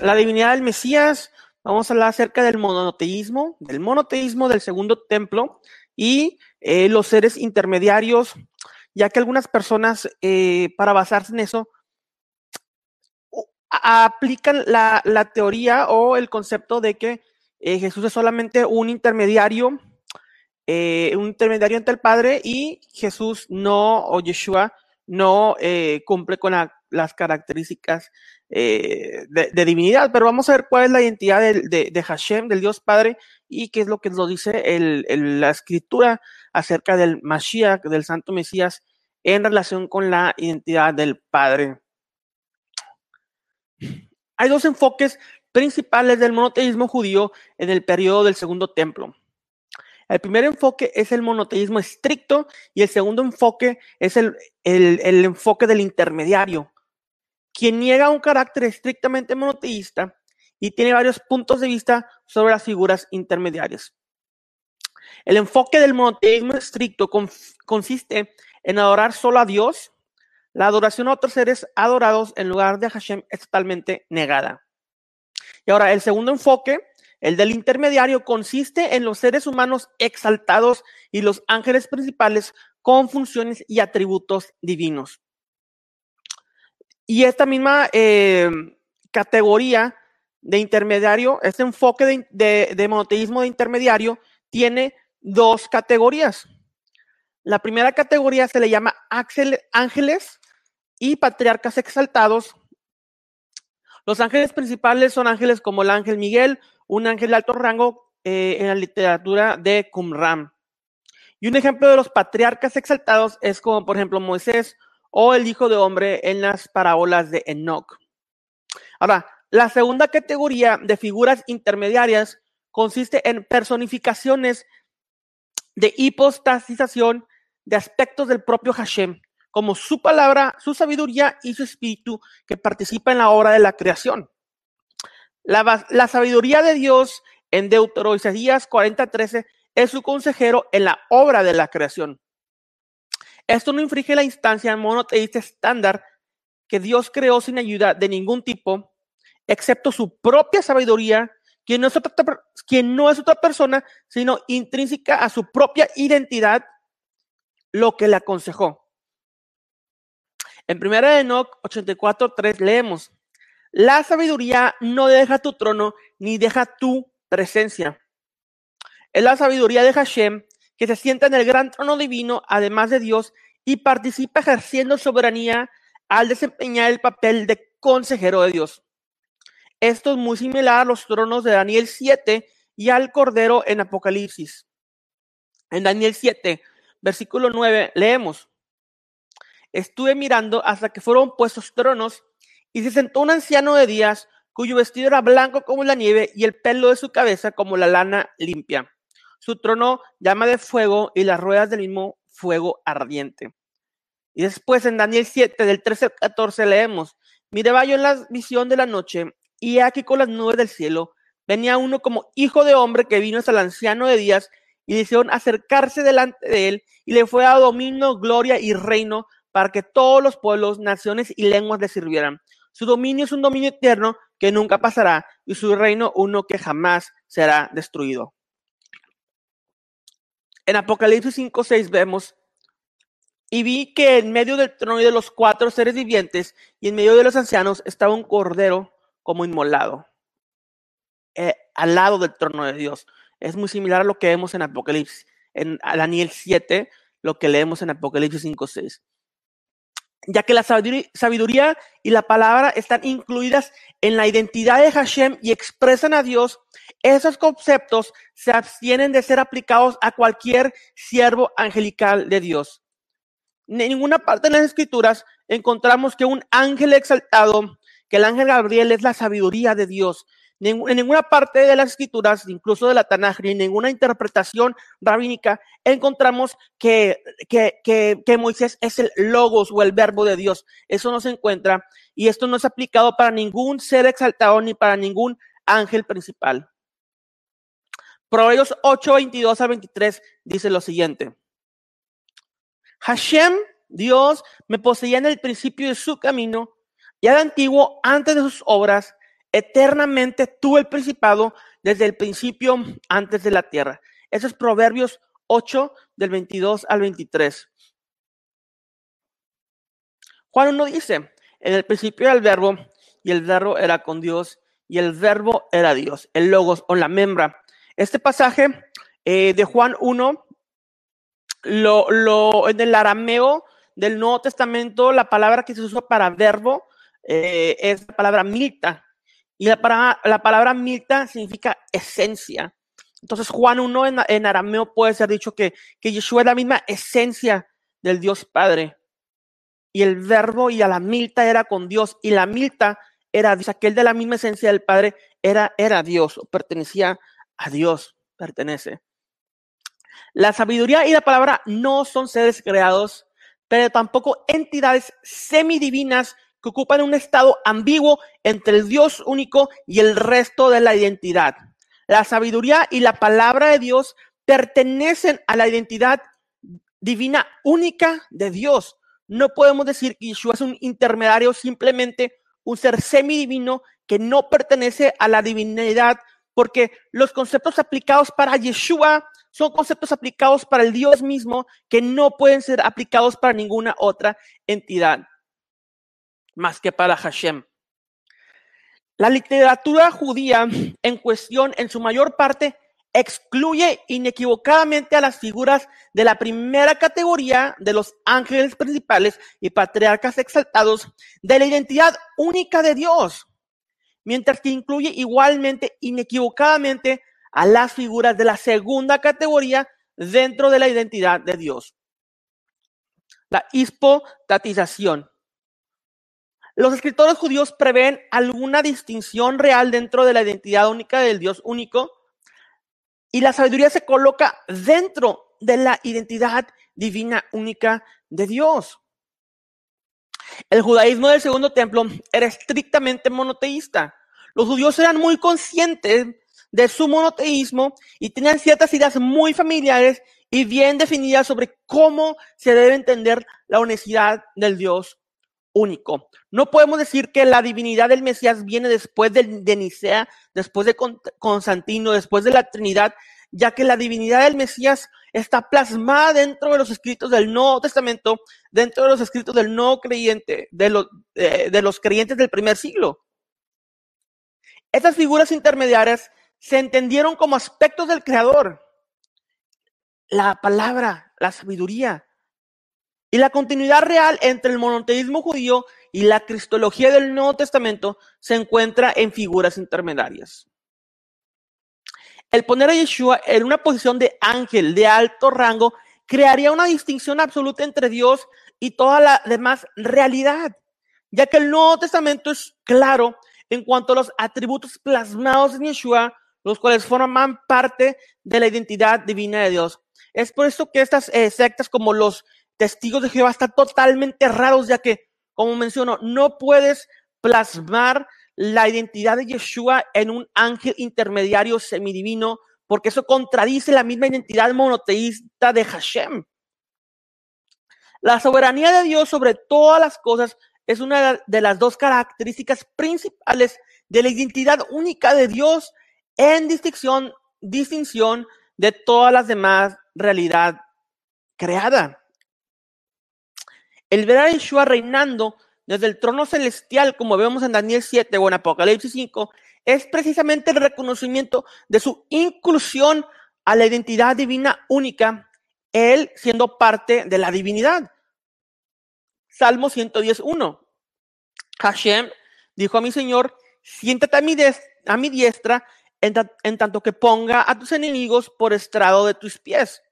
La divinidad del Mesías, vamos a hablar acerca del monoteísmo, del monoteísmo del segundo templo y eh, los seres intermediarios, ya que algunas personas, eh, para basarse en eso, aplican la, la teoría o el concepto de que eh, Jesús es solamente un intermediario, eh, un intermediario entre el Padre y Jesús no, o Yeshua, no cumple con la- las características eh, de, divinidad, pero vamos a ver cuál es la identidad de, Hashem, del Dios Padre, y qué es lo que nos dice la escritura acerca del Mashiach, del Santo Mesías, en relación con la identidad del Padre. Hay dos enfoques principales del monoteísmo judío en el periodo del Segundo Templo. El primer enfoque es el monoteísmo estricto y el segundo enfoque es el- el enfoque del intermediario, quien niega un carácter estrictamente monoteísta y tiene varios puntos de vista sobre las figuras intermediarias. El enfoque del monoteísmo estricto consiste en adorar solo a Dios. La adoración a otros seres adorados en lugar de Hashem es totalmente negada. Y ahora, el segundo enfoque, el del intermediario, consiste en los seres humanos exaltados y los ángeles principales con funciones y atributos divinos. Y esta misma eh, categoría de intermediario, este enfoque de, de- monoteísmo de intermediario, tiene dos categorías. La primera categoría se le llama ángel- ángeles y patriarcas exaltados. Los ángeles principales son ángeles como el ángel Miguel, un ángel de alto rango eh, en la literatura de Qumran. Y un ejemplo de los patriarcas exaltados es como, por ejemplo, Moisés o el Hijo de Hombre en las parábolas de Enoch. Ahora, la segunda categoría de figuras intermediarias consiste en personificaciones de hipostasización de aspectos del propio Hashem, como su palabra, su sabiduría y su espíritu que participa en la obra de la creación. La, sabiduría de Dios en Deutero Isaías 40:13 es su consejero en la obra de la creación. Esto no infringe la instancia monoteísta estándar que Dios creó sin ayuda de ningún tipo, excepto su propia sabiduría, quien no es otra, quien no es otra persona, sino intrínseca a su propia identidad, lo que le aconsejó. En 1 de Enoch 84:3 leemos: La sabiduría no deja tu trono ni deja tu presencia. Es la sabiduría de Hashem que se sienta en el gran trono divino, además de Dios, y participa ejerciendo soberanía al desempeñar el papel de consejero de Dios. Esto es muy similar a los tronos de Daniel 7 y al Cordero en Apocalipsis. En Daniel 7, versículo 9, leemos. Estuve mirando hasta que fueron puestos tronos y se sentó un anciano de días cuyo vestido era blanco como la nieve y el pelo de su cabeza como la lana limpia. Su trono llama de fuego y las ruedas del mismo fuego ardiente. Y después en Daniel 7, del 13 al 14, leemos, miraba yo en la visión de la noche, y aquí con las nubes del cielo, venía uno como hijo de hombre que vino hasta el anciano de días, y le hicieron acercarse delante de él, y le fue dado dominio, gloria y reino, para que todos los pueblos, naciones y lenguas le sirvieran. Su dominio es un dominio eterno que nunca pasará, y su reino uno que jamás será destruido. En Apocalipsis 5, 6 vemos y vi que en medio del trono y de los cuatro seres vivientes y en medio de los ancianos estaba un cordero como inmolado, eh, al lado del trono de Dios. Es muy similar a lo que vemos en Apocalipsis, en Daniel 7, lo que leemos en Apocalipsis 5, 6. Ya que la sabiduría, y la palabra están incluidas en la identidad de Hashem y expresan a Dios, esos conceptos se abstienen de ser aplicados a cualquier siervo angelical de Dios. En ninguna parte de las escrituras encontramos que un ángel exaltado, que el ángel Gabriel es la sabiduría de Dios. En ninguna parte de las escrituras, incluso de la Tanaj, ni ninguna interpretación rabínica, encontramos que, que, que, que Moisés es el logos o el verbo de Dios. Eso no se encuentra y esto no es aplicado para ningún ser exaltado ni para ningún ángel principal. Proverbios 8, 22 al 23 dice lo siguiente. Hashem, Dios, me poseía en el principio de su camino, ya de antiguo, antes de sus obras, eternamente tuvo el principado desde el principio, antes de la tierra. Eso es Proverbios 8, del 22 al 23. Juan 1 dice, en el principio era el verbo, y el verbo era con Dios, y el verbo era Dios, el logos o la membra. Este pasaje eh, de Juan 1 lo, en el arameo del Nuevo Testamento, la palabra que se usa para verbo eh, es la palabra milta. Y la, para, la palabra milta significa esencia. Entonces, Juan 1 en, en arameo puede ser dicho que, que Yeshua es la misma esencia del Dios Padre. Y el verbo y a la milta era con Dios. Y la milta era Dios. Aquel de la misma esencia del Padre era, era Dios, o pertenecía a Dios, pertenece. La sabiduría y la palabra no son seres creados, pero tampoco entidades semidivinas que ocupan un estado ambiguo entre el Dios único y el resto de la identidad. La sabiduría y la palabra de Dios pertenecen a la identidad divina única de Dios. No podemos decir que Yeshua es un intermediario, simplemente un ser semidivino que no pertenece a la divinidad, porque los conceptos aplicados para Yeshua son conceptos aplicados para el Dios mismo que no pueden ser aplicados para ninguna otra entidad más que para Hashem. La literatura judía en cuestión, en su mayor parte, excluye inequivocadamente a las figuras de la primera categoría de los ángeles principales y patriarcas exaltados de la identidad única de Dios, mientras que incluye igualmente inequivocadamente a las figuras de la segunda categoría dentro de la identidad de Dios. La hispotatización. Los escritores judíos prevén alguna distinción real dentro de la identidad única del Dios único y la sabiduría se coloca dentro de la identidad divina única de Dios. El judaísmo del segundo templo era estrictamente monoteísta. Los judíos eran muy conscientes de su monoteísmo y tenían ciertas ideas muy familiares y bien definidas sobre cómo se debe entender la unicidad del Dios único. No podemos decir que la divinidad del Mesías viene después de, de Nicea, después de Constantino, después de la Trinidad, ya que la divinidad del Mesías está plasmada dentro de los escritos del Nuevo Testamento, dentro de los escritos del no creyente, de los, de, de los creyentes del primer siglo. Estas figuras intermediarias se entendieron como aspectos del Creador. La palabra, la sabiduría, y la continuidad real entre el monoteísmo judío y la cristología del Nuevo Testamento se encuentra en figuras intermediarias. El poner a Yeshua en una posición de ángel de alto rango crearía una distinción absoluta entre Dios y toda la demás realidad, ya que el Nuevo Testamento es claro en cuanto a los atributos plasmados en Yeshua, los cuales forman parte de la identidad divina de Dios. Es por eso que estas eh, sectas como los testigos de Jehová están totalmente errados, ya que, como menciono, no puedes plasmar la identidad de Yeshua en un ángel intermediario semidivino, porque eso contradice la misma identidad monoteísta de Hashem. La soberanía de Dios sobre todas las cosas es una de las dos características principales de la identidad única de Dios en distinción, distinción de todas las demás realidad creada. El ver a Yeshua reinando desde el trono celestial, como vemos en Daniel 7 o en Apocalipsis 5, es precisamente el reconocimiento de su inclusión a la identidad divina única, él siendo parte de la divinidad. Salmo 110.1. Hashem dijo a mi Señor, siéntate a mi, diestra en tanto que ponga a tus enemigos por estrado de tus pies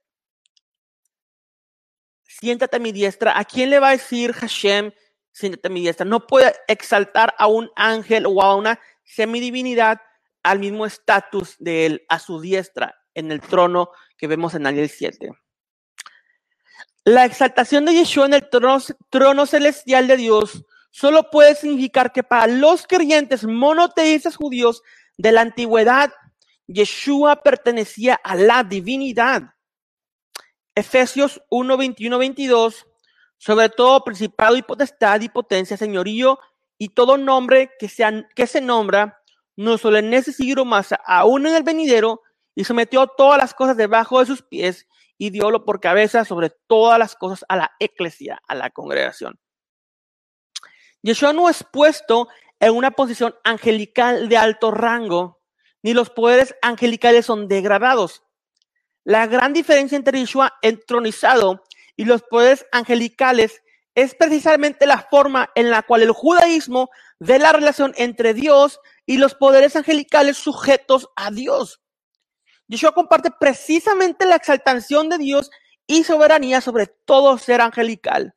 siéntate a mi diestra. ¿A quién le va a decir Hashem, siéntate a mi diestra? No puede exaltar a un ángel o a una semidivinidad al mismo estatus de él, a su diestra, en el trono que vemos en Daniel 7. La exaltación de Yeshua en el trono, trono celestial de Dios solo puede significar que para los creyentes monoteístas judíos de la antigüedad, Yeshua pertenecía a la divinidad. Efesios 1, 21, 22, sobre todo principado y potestad y potencia, señorío y todo nombre que, sea, que se nombra, no solo en ese siglo más, aún en el venidero, y sometió todas las cosas debajo de sus pies y diólo por cabeza sobre todas las cosas a la eclesia, a la congregación. Yeshua no es puesto en una posición angelical de alto rango, ni los poderes angelicales son degradados. La gran diferencia entre Yeshua entronizado y los poderes angelicales es precisamente la forma en la cual el judaísmo ve la relación entre Dios y los poderes angelicales sujetos a Dios. Yeshua comparte precisamente la exaltación de Dios y soberanía sobre todo ser angelical.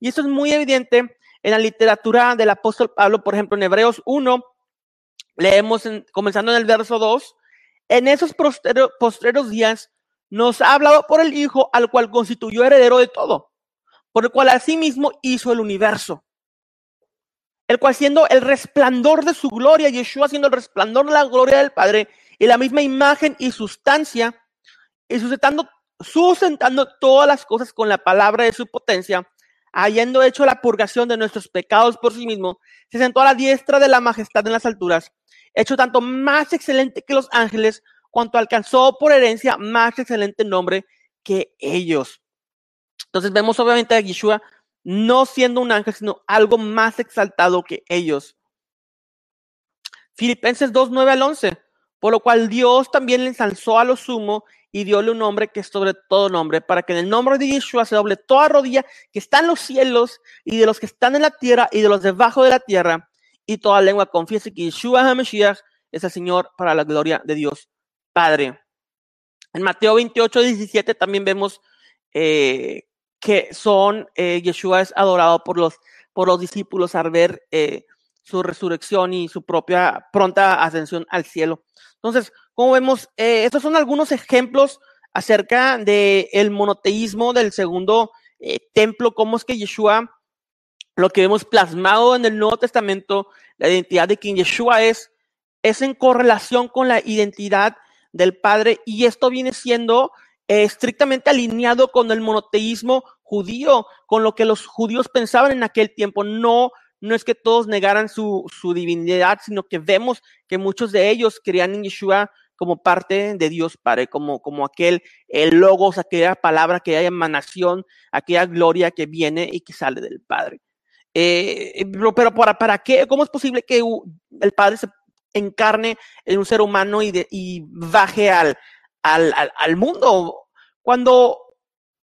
Y esto es muy evidente en la literatura del apóstol Pablo, por ejemplo, en Hebreos 1, leemos comenzando en el verso 2, en esos postreros días nos ha hablado por el Hijo al cual constituyó heredero de todo, por el cual asimismo hizo el universo, el cual siendo el resplandor de su gloria, Yeshua siendo el resplandor de la gloria del Padre, y la misma imagen y sustancia, y sustentando, sustentando todas las cosas con la palabra de su potencia, habiendo hecho la purgación de nuestros pecados por sí mismo, se sentó a la diestra de la majestad en las alturas, hecho tanto más excelente que los ángeles, cuanto alcanzó por herencia más excelente nombre que ellos. Entonces vemos obviamente a Yeshua no siendo un ángel, sino algo más exaltado que ellos. Filipenses 2, 9 al 11. Por lo cual Dios también le ensalzó a lo sumo y diole un nombre que es sobre todo nombre, para que en el nombre de Yeshua se doble toda rodilla que está en los cielos y de los que están en la tierra y de los debajo de la tierra, y toda lengua confiese que Yeshua HaMashiach es el Señor para la gloria de Dios Padre. En Mateo 28, 17 también vemos eh, que son, eh, Yeshua es adorado por los, por los discípulos al ver eh, su resurrección y su propia pronta ascensión al cielo. Entonces, como vemos, estos son algunos ejemplos acerca del el monoteísmo del segundo templo, cómo es que Yeshua, lo que vemos plasmado en el Nuevo Testamento, la identidad de quien Yeshua es, es en correlación con la identidad del Padre y esto viene siendo eh, estrictamente alineado con el monoteísmo judío, con lo que los judíos pensaban en aquel tiempo. No no es que todos negaran su, su divinidad, sino que vemos que muchos de ellos creían en Yeshua como parte de Dios Padre, como, como aquel el logos, aquella palabra que hay emanación, aquella gloria que viene y que sale del Padre. Eh, pero, pero para, ¿para qué? ¿Cómo es posible que el Padre se encarne en un ser humano y, de, baje al, al, al, mundo? Cuando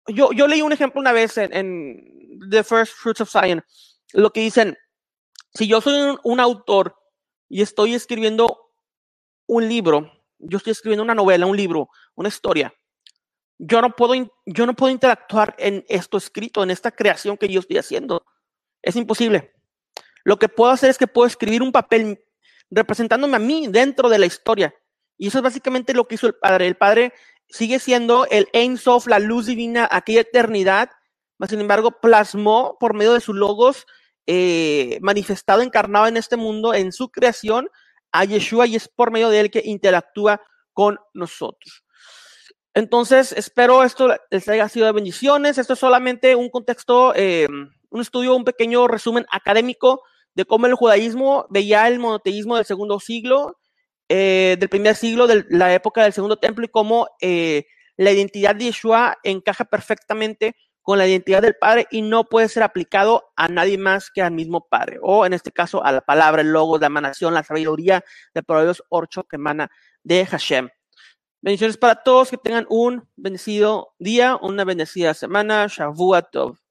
yo, yo leí un ejemplo una vez en, en The First Fruits of Science, lo que dicen, si yo soy un, un, autor y estoy escribiendo un libro, yo estoy escribiendo una novela, un libro, una historia, yo no puedo, yo no puedo interactuar en esto escrito, en esta creación que yo estoy haciendo. Es imposible. Lo que puedo hacer es que puedo escribir un papel representándome a mí dentro de la historia. Y eso es básicamente lo que hizo el Padre. El Padre sigue siendo el Ein Sof, la luz divina, aquella eternidad, mas sin embargo plasmó por medio de sus logos eh, manifestado, encarnado en este mundo, en su creación, a Yeshua y es por medio de él que interactúa con nosotros. Entonces, espero esto les haya sido de bendiciones. Esto es solamente un contexto, eh, un estudio, un pequeño resumen académico de cómo el judaísmo veía el monoteísmo del segundo siglo, eh, del primer siglo, de la época del segundo templo y cómo eh, la identidad de Yeshua encaja perfectamente con la identidad del Padre y no puede ser aplicado a nadie más que al mismo Padre, o en este caso a la palabra, el logo, la emanación, la sabiduría de Proverbios 8 que emana de Hashem. Bendiciones para todos, que tengan un bendecido día, una bendecida semana. Shavuot Tov.